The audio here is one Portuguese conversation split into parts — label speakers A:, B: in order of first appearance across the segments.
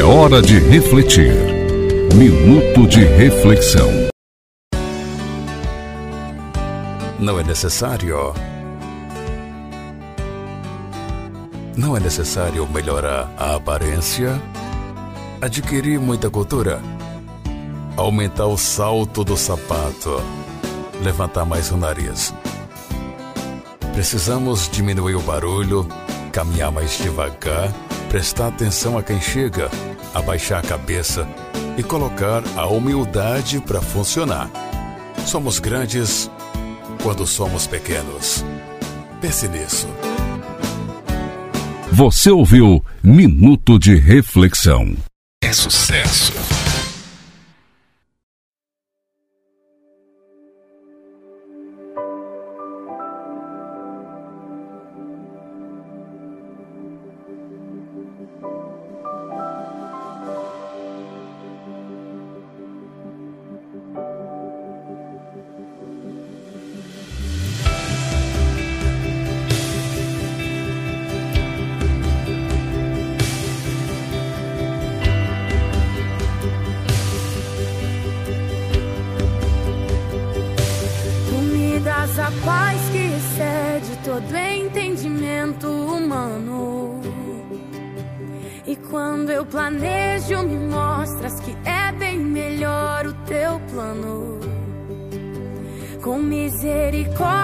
A: É hora de refletir. Minuto de reflexão.
B: Não é necessário. Não é necessário melhorar a aparência, adquirir muita cultura, aumentar o salto do sapato, levantar mais o nariz. Precisamos diminuir o barulho, caminhar mais devagar, prestar atenção a quem chega, abaixar a cabeça e colocar a humildade para funcionar. Somos grandes quando somos pequenos. Pense nisso.
A: Você ouviu Minuto de Reflexão.
B: É sucesso.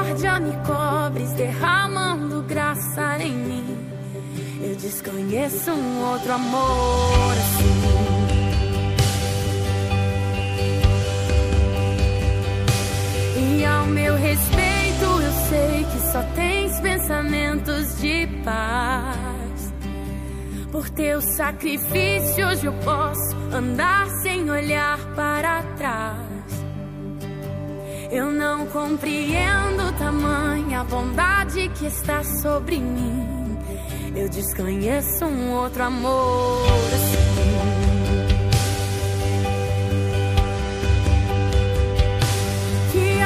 C: Misericórdia me cobres, derramando graça em mim. Eu desconheço um outro amor assim. E ao meu respeito, eu sei que só tens pensamentos de paz. Por teu sacrifício, hoje eu posso andar sem olhar para trás. Eu não compreendo tamanha bondade que está sobre mim. Eu desconheço um outro amor assim. Que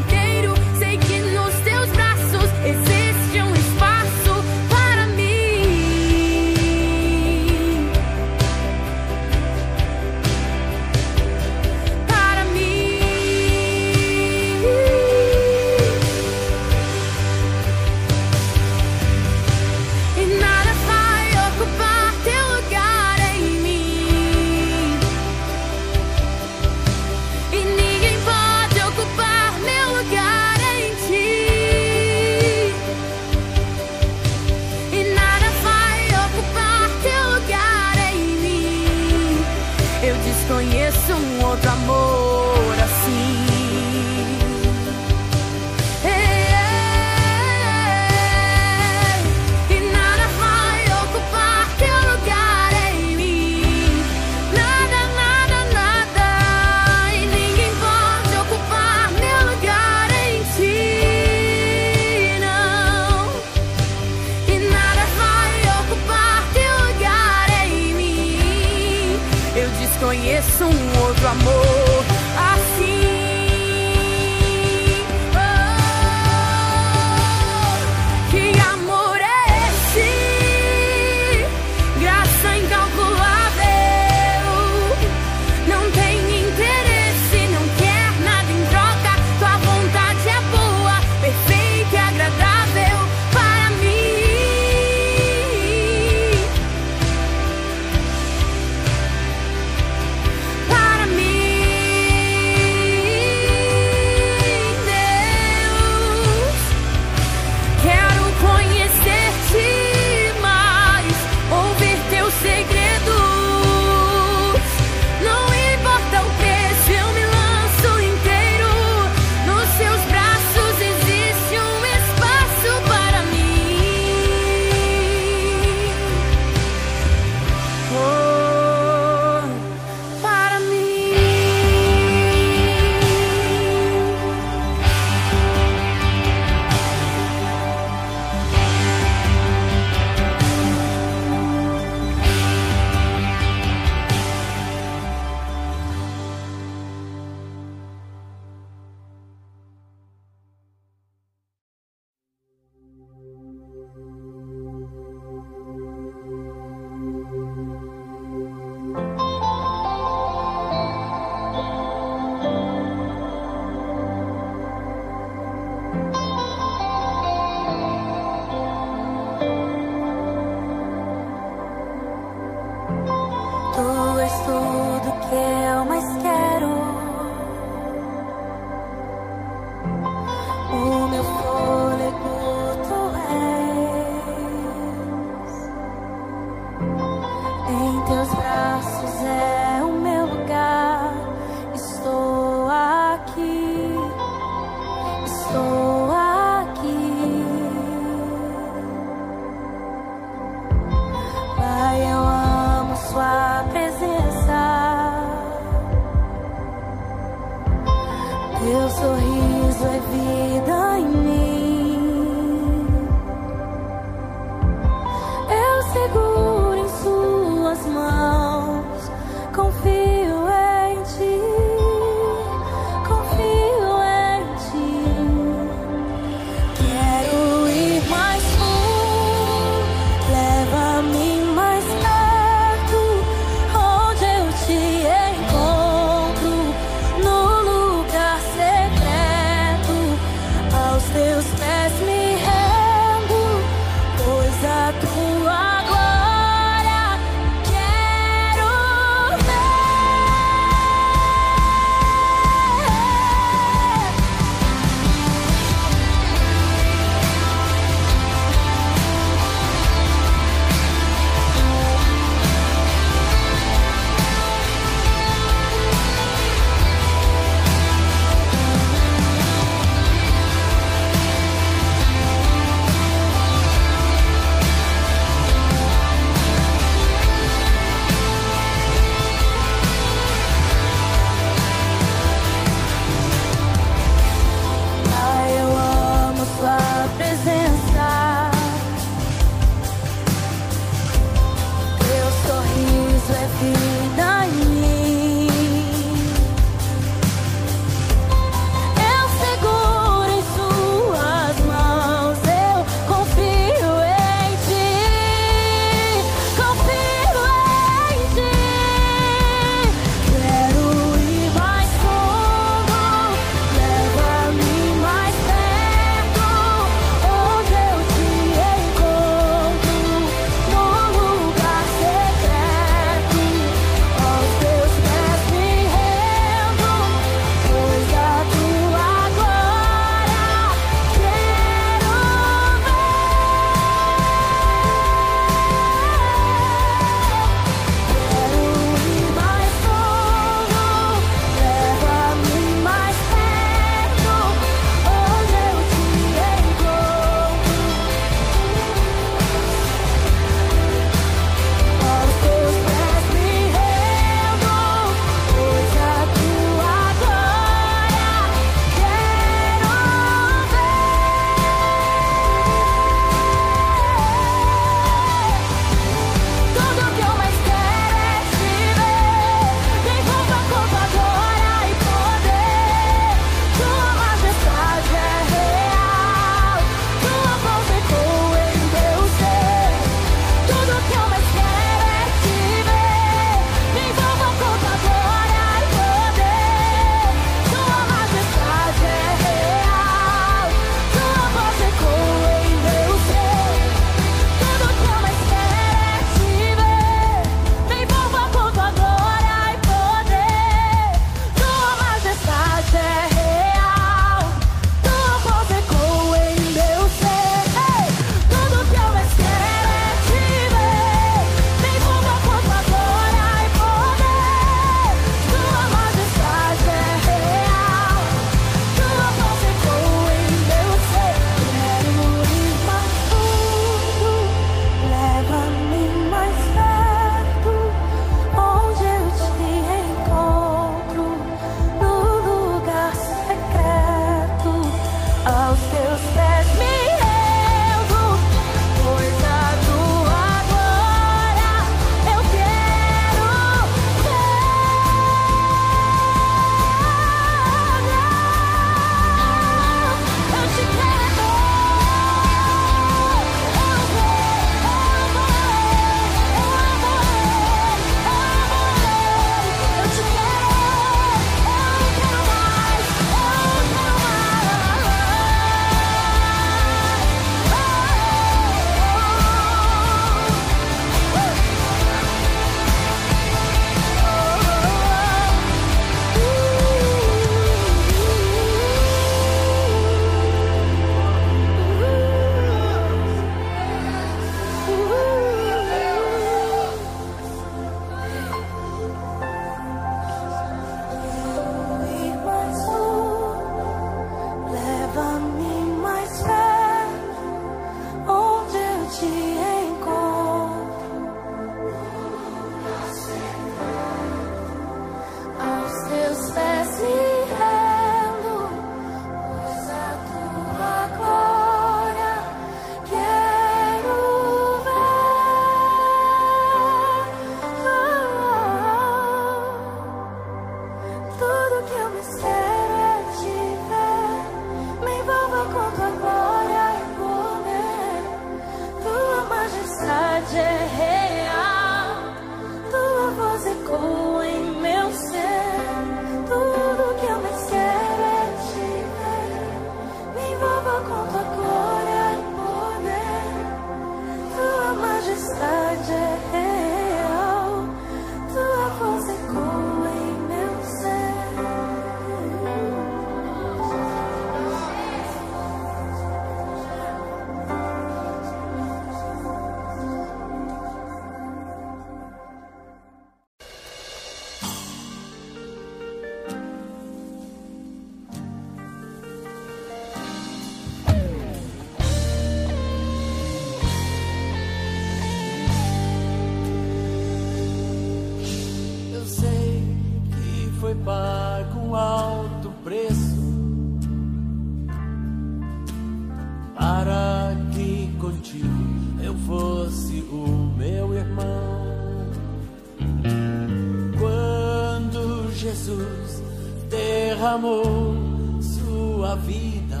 D: Jesus derramou sua vida,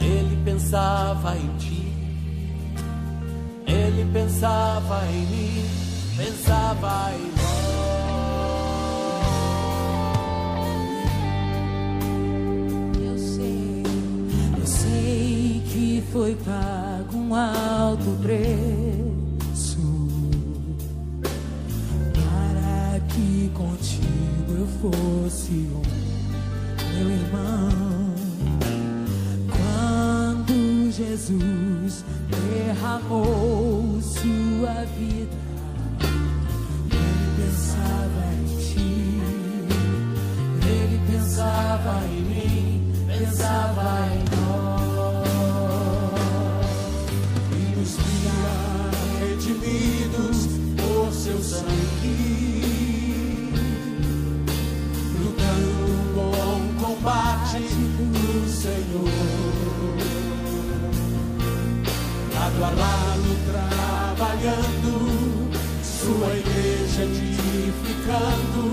D: ele pensava em ti, ele pensava em mim, pensava em
E: foi pago um alto preço fosse um meu irmão. Quando Jesus derramou sua vida,
D: lado a lado trabalhando, sua igreja edificando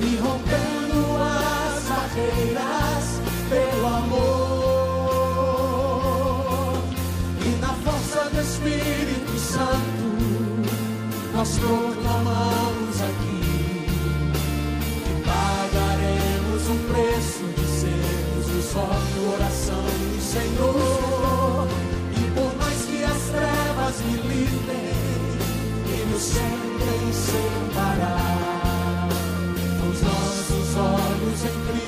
D: e rompendo as barreiras pelo amor. E na força do Espírito Santo, nós proclamamos aqui que pagaremos um preço de sermos o só coração do Senhor e nos sentem separar. Os nossos olhos em Cristo,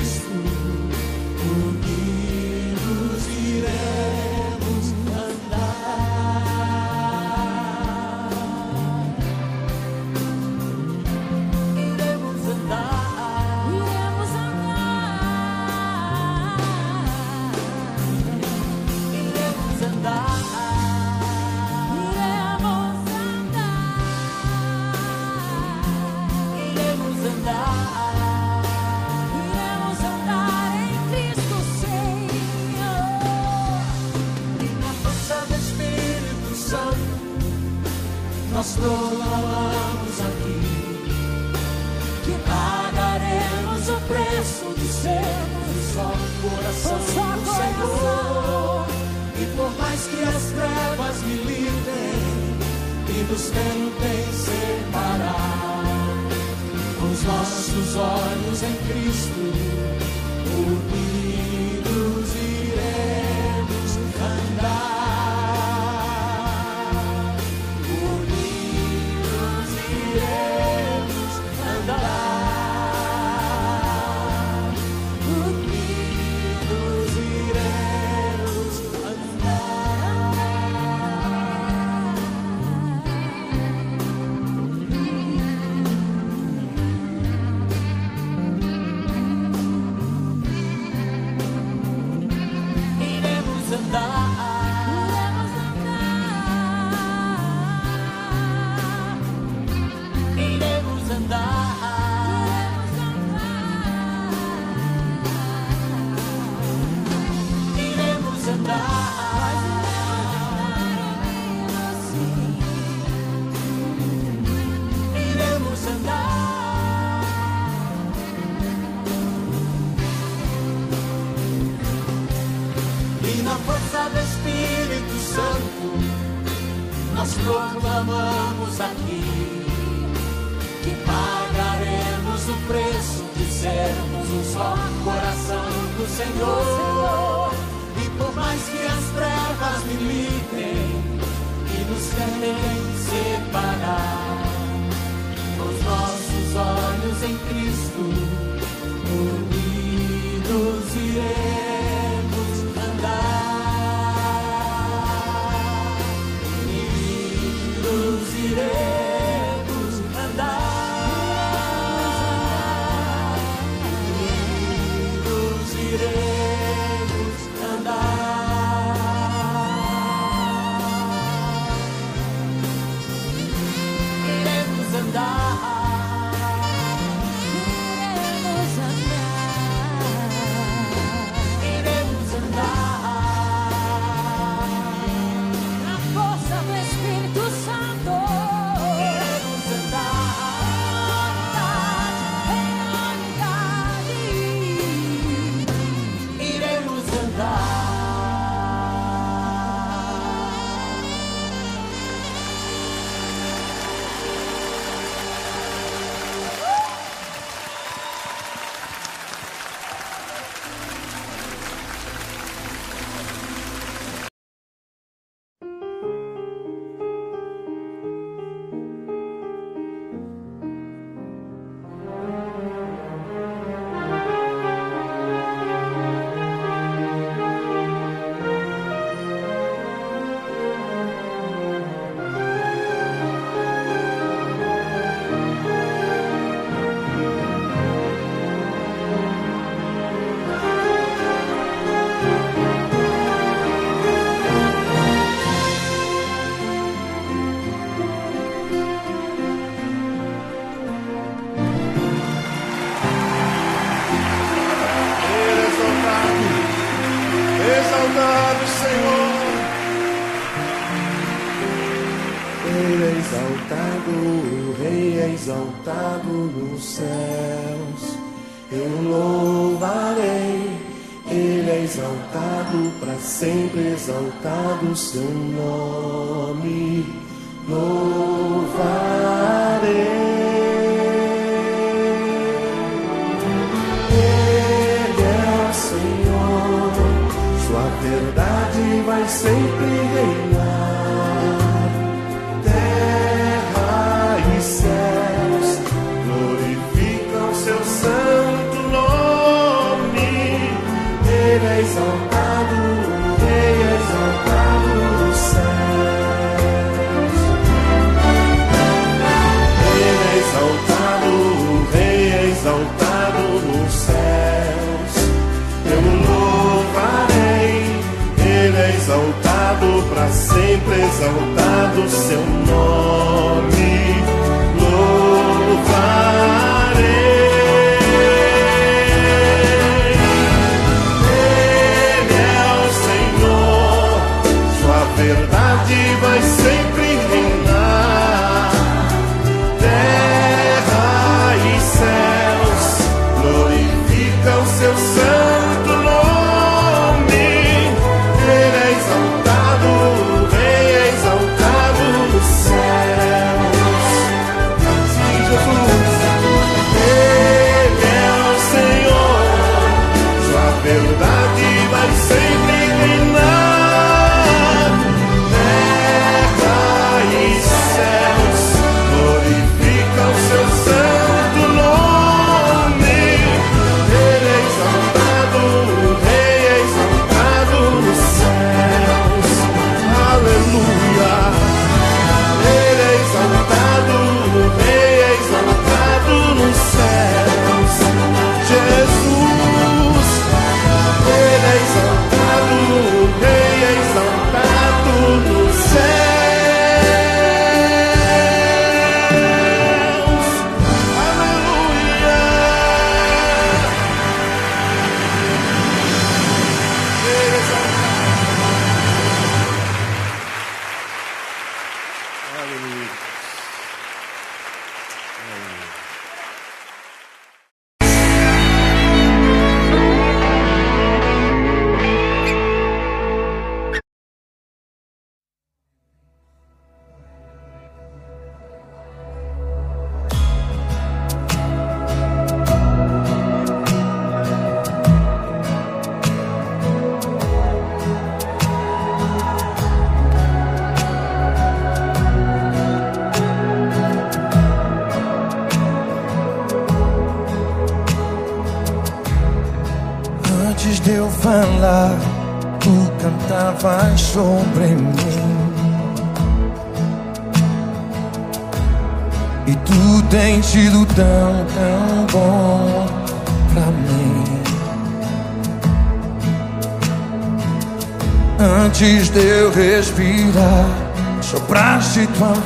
F: so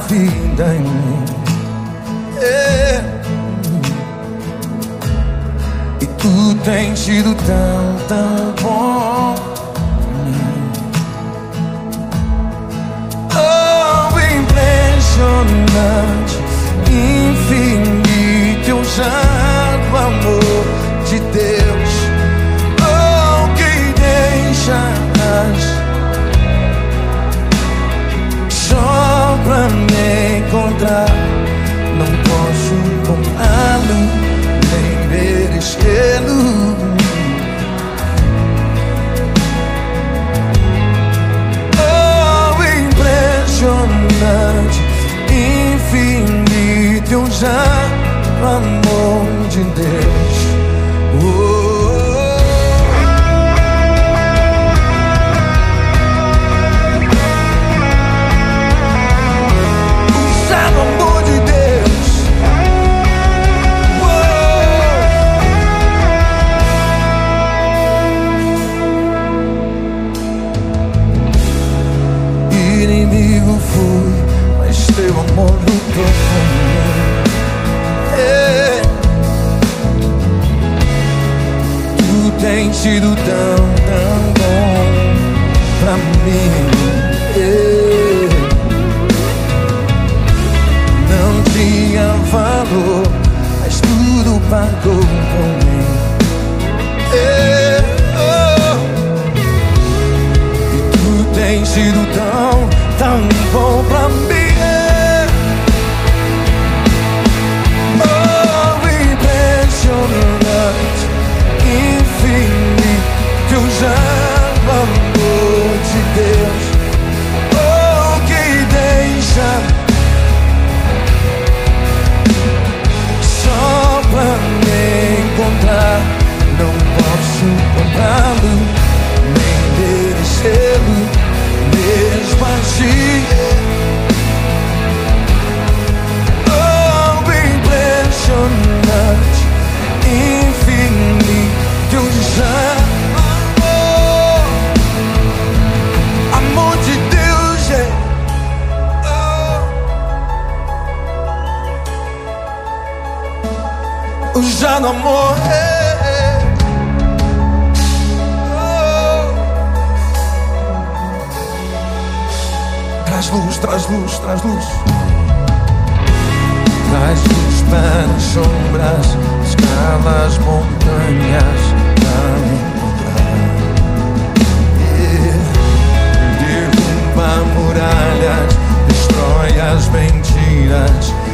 F: vida em mim. É. E tu tens sido tão, tão sido tão, tão bom
G: pra mim. she traz luz, traz luz. Traz luz para as sombras, escala as montanhas para me encontrar. Yeah. Derruba muralhas, destrói as mentiras.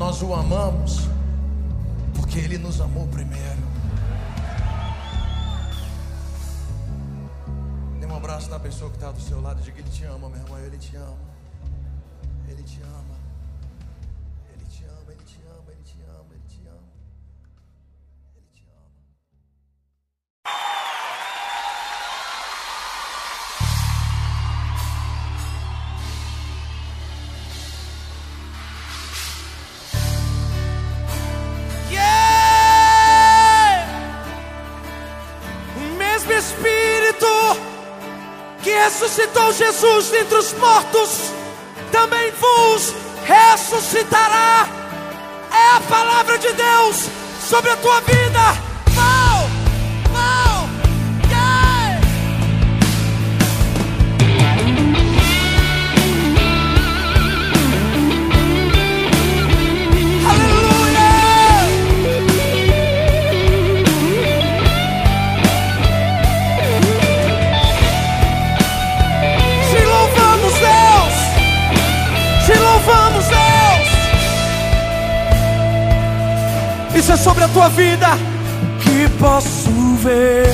G: Nós o amamos porque Ele nos amou primeiro. Dê um abraço na pessoa que está do seu lado e diga Ele te ama, meu irmão. Ele te ama. Ele te ama.
H: Jesus dentre os mortos também vos ressuscitará. É a palavra de Deus sobre a tua vida. É sobre a tua vida. Que posso ver,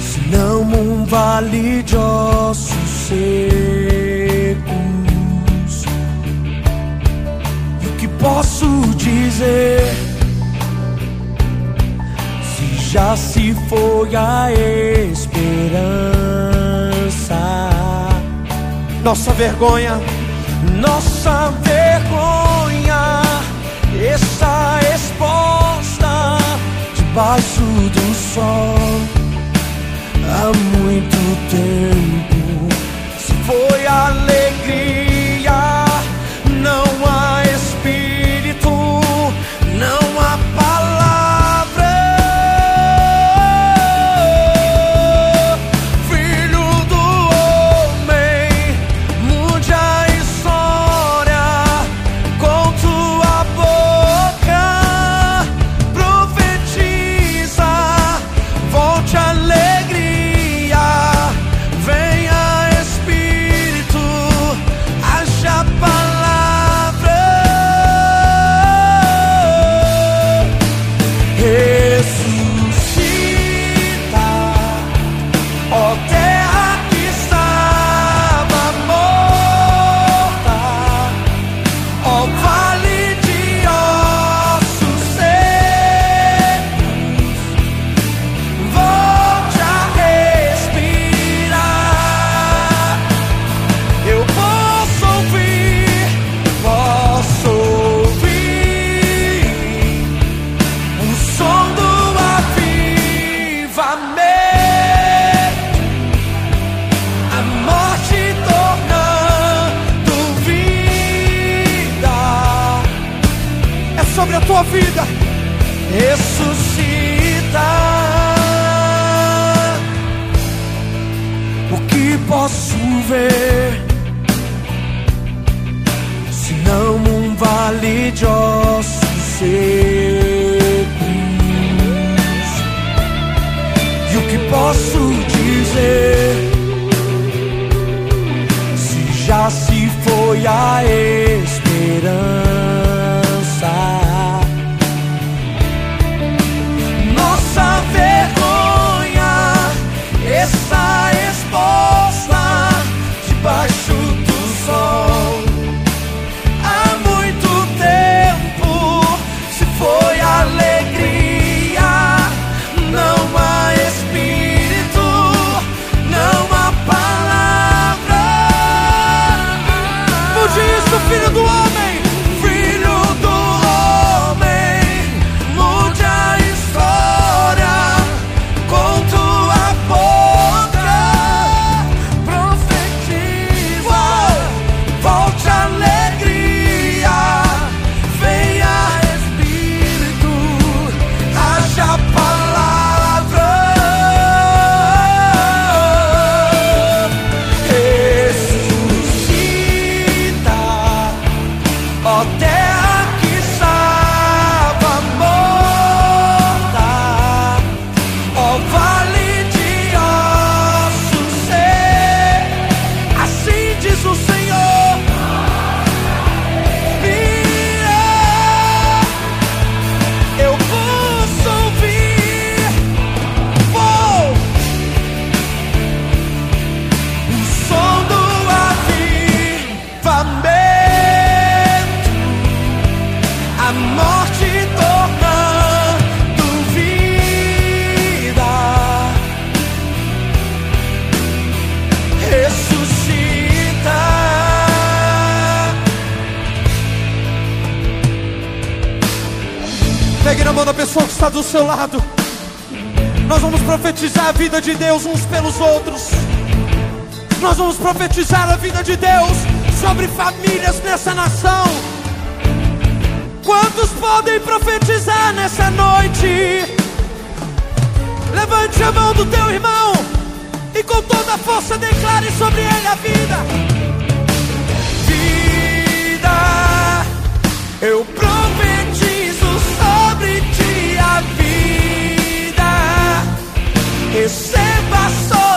H: se não um vale de ossos secos. E o que posso dizer? Se já se foi a esperança, nossa vergonha, nossa vergonha está exposta debaixo do sol há muito tempo. Se foi alegria, ver? Se não um vale de ossos secos. E o que posso dizer? Se já se foi a esperança. Do seu lado. Nós vamos profetizar a vida de Deus uns pelos outros. Nós vamos profetizar a vida de Deus sobre famílias nessa nação. Quantos podem profetizar nessa noite? Levante a mão do teu irmão e com toda a força declare sobre ele a vida. Vida, eu profetizo Receba sobre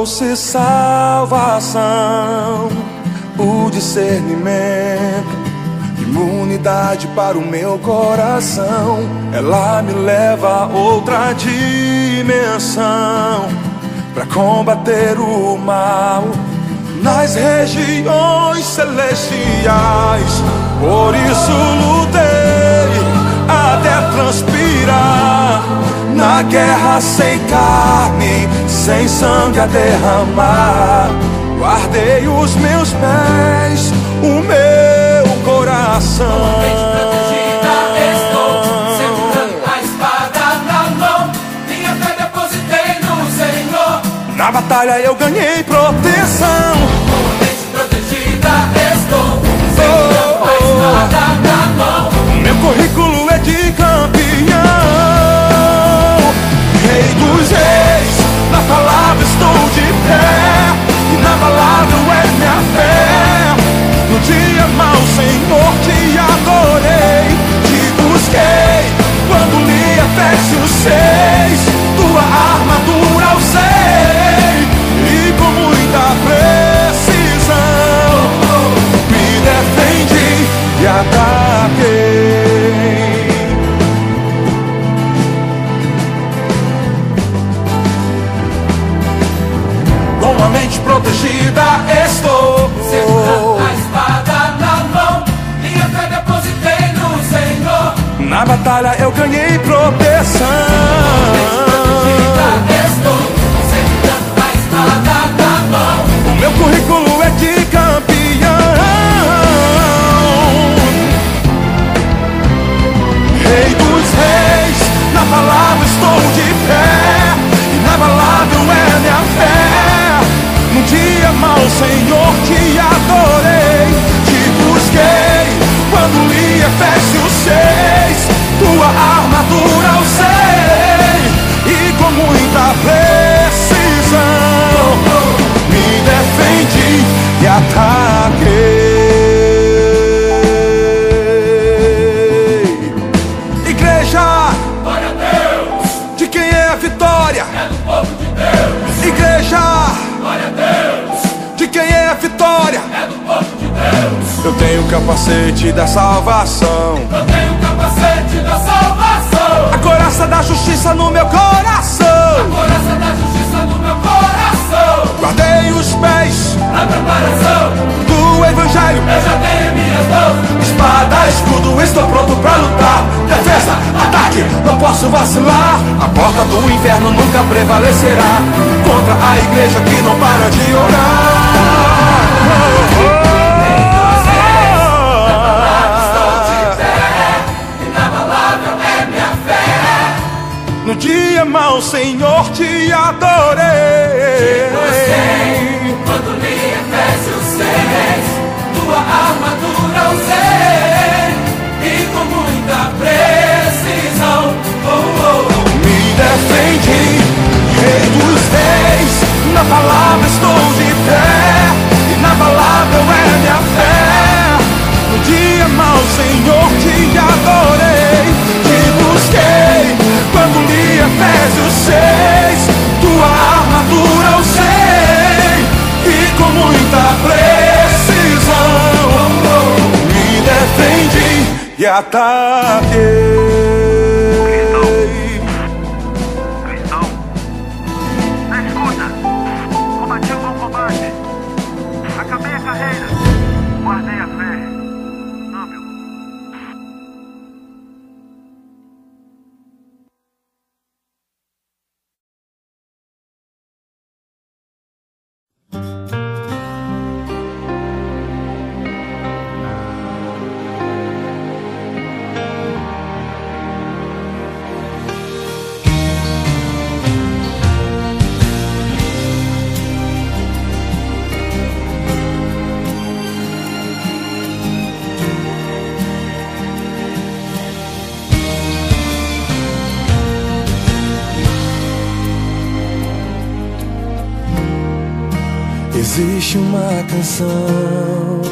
H: trouxe salvação, o discernimento, imunidade para o meu coração. Ela me leva a outra dimensão para combater o mal nas regiões celestiais. Por isso lutei até transpirar na guerra sem carne, sem sangue a derramar. Guardei os meus pés, o meu coração.
D: A espada na mão, minha fé depositei no Senhor.
H: Na batalha eu ganhei proteção.
D: Protegida estou, segurando a espada na mão.
H: Meu currículo é de campeão.
I: Evangelho.
H: eu já tenho minhas mãos.
I: Espada, escudo, estou pronto pra lutar. Defesa, ataque, não posso vacilar. A porta do inferno nunca prevalecerá contra a igreja que não para de orar. No dia mau, Senhor, te adorei.
H: Quando li Efésios 6, tua armadura usei. E com muita precisão, oh, oh.
I: Me defendi, rei dos reis. Na palavra estou de pé. Inabalável é minha fé. No dia mau, Senhor, te adorei. Defendi Existe uma canção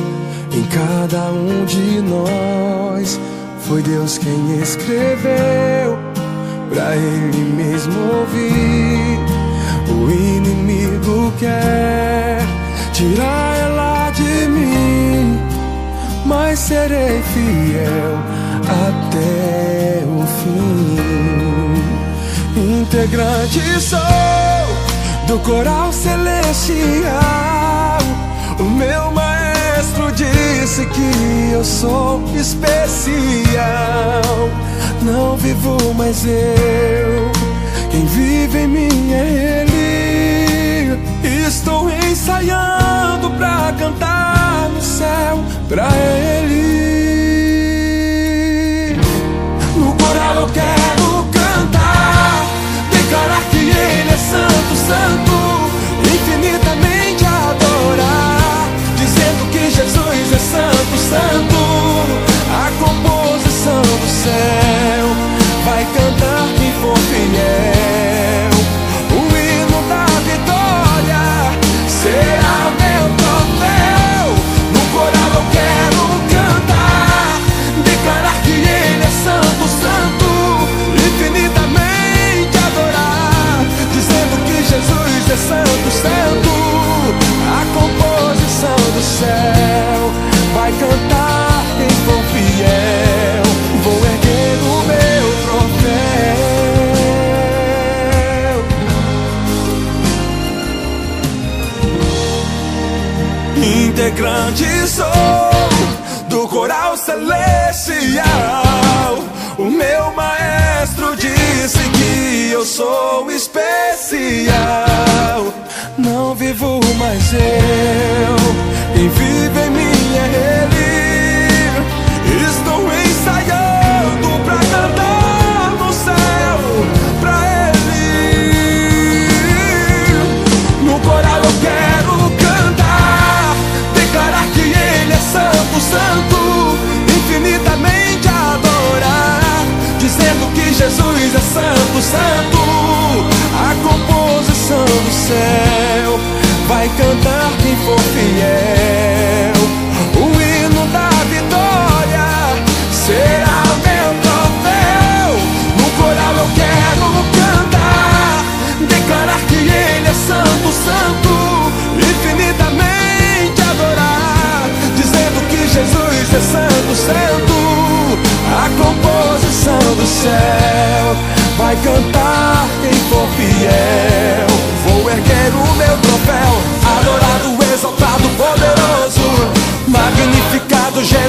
I: em cada um de nós. Foi Deus quem escreveu pra Ele mesmo ouvir. O inimigo quer tirar ela de mim, mas serei fiel até o fim. Integrante sou do coral celestial. O meu maestro disse que eu sou especial. Não vivo mais eu, quem vive em mim é Ele. Estou ensaiando pra cantar no céu pra Ele. No coral eu quero cantar, declarar Ele é santo, santo, infinitamente adorar, dizendo que Jesus é santo, santo. A composição do céu vai cantar quem for fiel.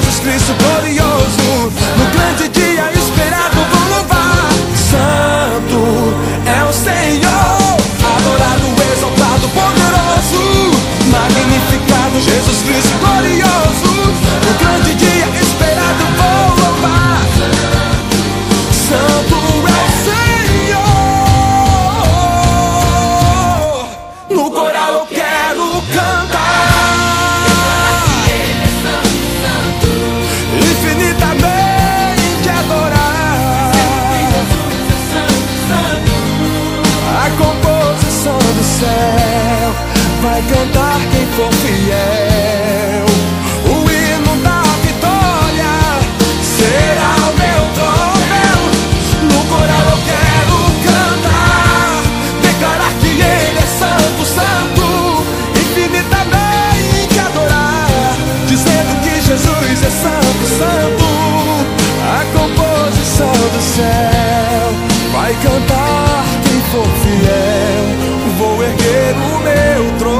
I: Poderoso, magnificado Jesus Cristo glorioso, no grande dia for fiel. O hino da vitória será o meu troféu. No coral eu quero cantar, declarar que Ele é santo, santo, infinitamente adorar, dizendo que Jesus é santo, santo. A composição do céu vai cantar quem for fiel. Vou erguer o meu trono.